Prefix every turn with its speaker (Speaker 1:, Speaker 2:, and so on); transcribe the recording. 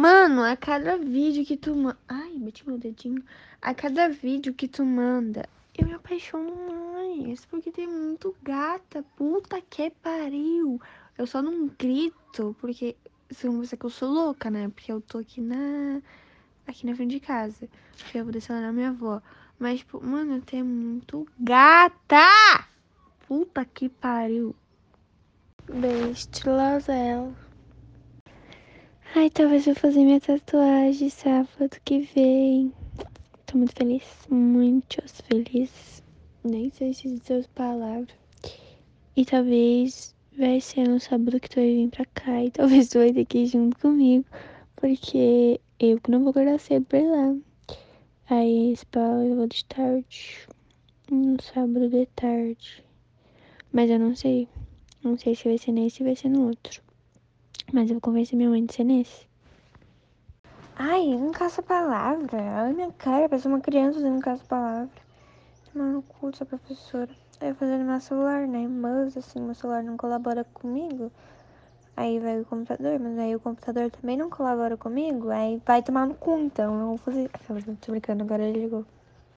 Speaker 1: Mano, a cada vídeo que tu manda. Ai, bati meu dedinho. A cada vídeo que tu manda, eu me apaixono mais. Porque tem muito gata. Puta que pariu. Eu só não grito, porque. Vocês vão pensar que eu sou louca, né? Porque eu tô aqui na. Aqui na frente de casa. Porque eu vou descer lá na minha avó. Mas, tipo, mano, tem muito gata! Puta que pariu. Best Lazel. Ai, talvez eu fazer minha tatuagem sábado que vem. Tô muito feliz, muito feliz. Nem sei se dizer as palavras. E talvez vai ser no sábado que tu vai vir pra cá. E talvez tu vai ter que ir junto comigo. Porque eu que não vou acordar cedo pra ir lá. Aí esse pau eu vou de tarde. No sábado de tarde. Mas eu não sei. Não sei se vai ser nesse ou vai ser no outro. Mas eu vou convencer minha mãe de ser nesse. Ai, não caça palavra. Olha a minha cara, parece uma criança usando caça-palavra. Tomar no cu dessa professora. Eu fazendo meu celular, né? Mas assim, meu celular não colabora comigo. Aí vai o computador, mas aí o computador também não colabora comigo. Aí vai tomar no cu, então. Eu vou fazer. Tô brincando, agora ele ligou.